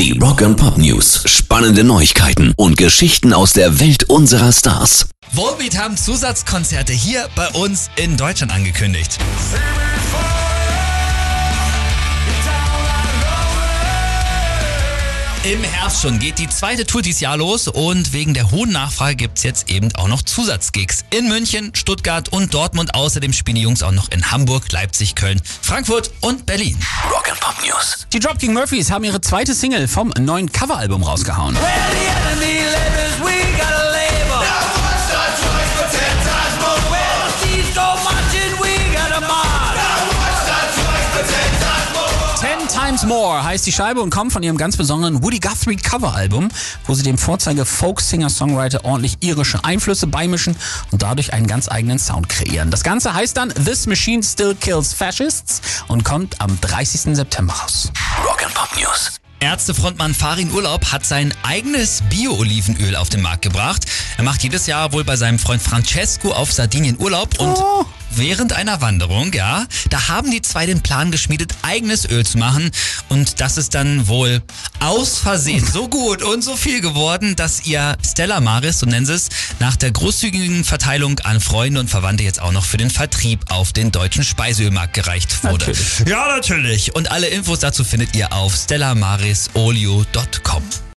Die Rock and Pop News. Spannende Neuigkeiten und Geschichten aus der Welt unserer Stars. Volbeat haben Zusatzkonzerte hier bei uns in Deutschland angekündigt. Im Herbst schon geht die zweite Tour dieses Jahr los und wegen der hohen Nachfrage gibt's jetzt eben auch noch Zusatzgigs in München, Stuttgart und Dortmund. Außerdem spielen die Jungs auch noch in Hamburg, Leipzig, Köln, Frankfurt und Berlin. Rock and Pop News. Die Dropkick Murphys haben ihre zweite Single vom neuen Coveralbum rausgehauen. Ten Times More heißt die Scheibe und kommt von ihrem ganz besonderen Woody Guthrie Coveralbum, wo sie dem Vorzeige Folk-Singer-Songwriter ordentlich irische Einflüsse beimischen und dadurch einen ganz eigenen Sound kreieren. Das Ganze heißt dann This Machine Still Kills Fascists und kommt am 30. September raus. Rock and Pop News. Ärztefrontmann Farin Urlaub hat sein eigenes Bio-Olivenöl auf den Markt gebracht. Er macht jedes Jahr wohl bei seinem Freund Francesco auf Sardinien Urlaub und Oh. Während einer Wanderung, ja, da haben die zwei den Plan geschmiedet, eigenes Öl zu machen und das ist dann wohl aus Versehen so gut und so viel geworden, dass ihr Stella Maris, so nennen sie es, nach der großzügigen Verteilung an Freunde und Verwandte jetzt auch noch für den Vertrieb auf den deutschen Speiseölmarkt gereicht wurde. Natürlich. Ja, natürlich. Und alle Infos dazu findet ihr auf stellamarisolio.com.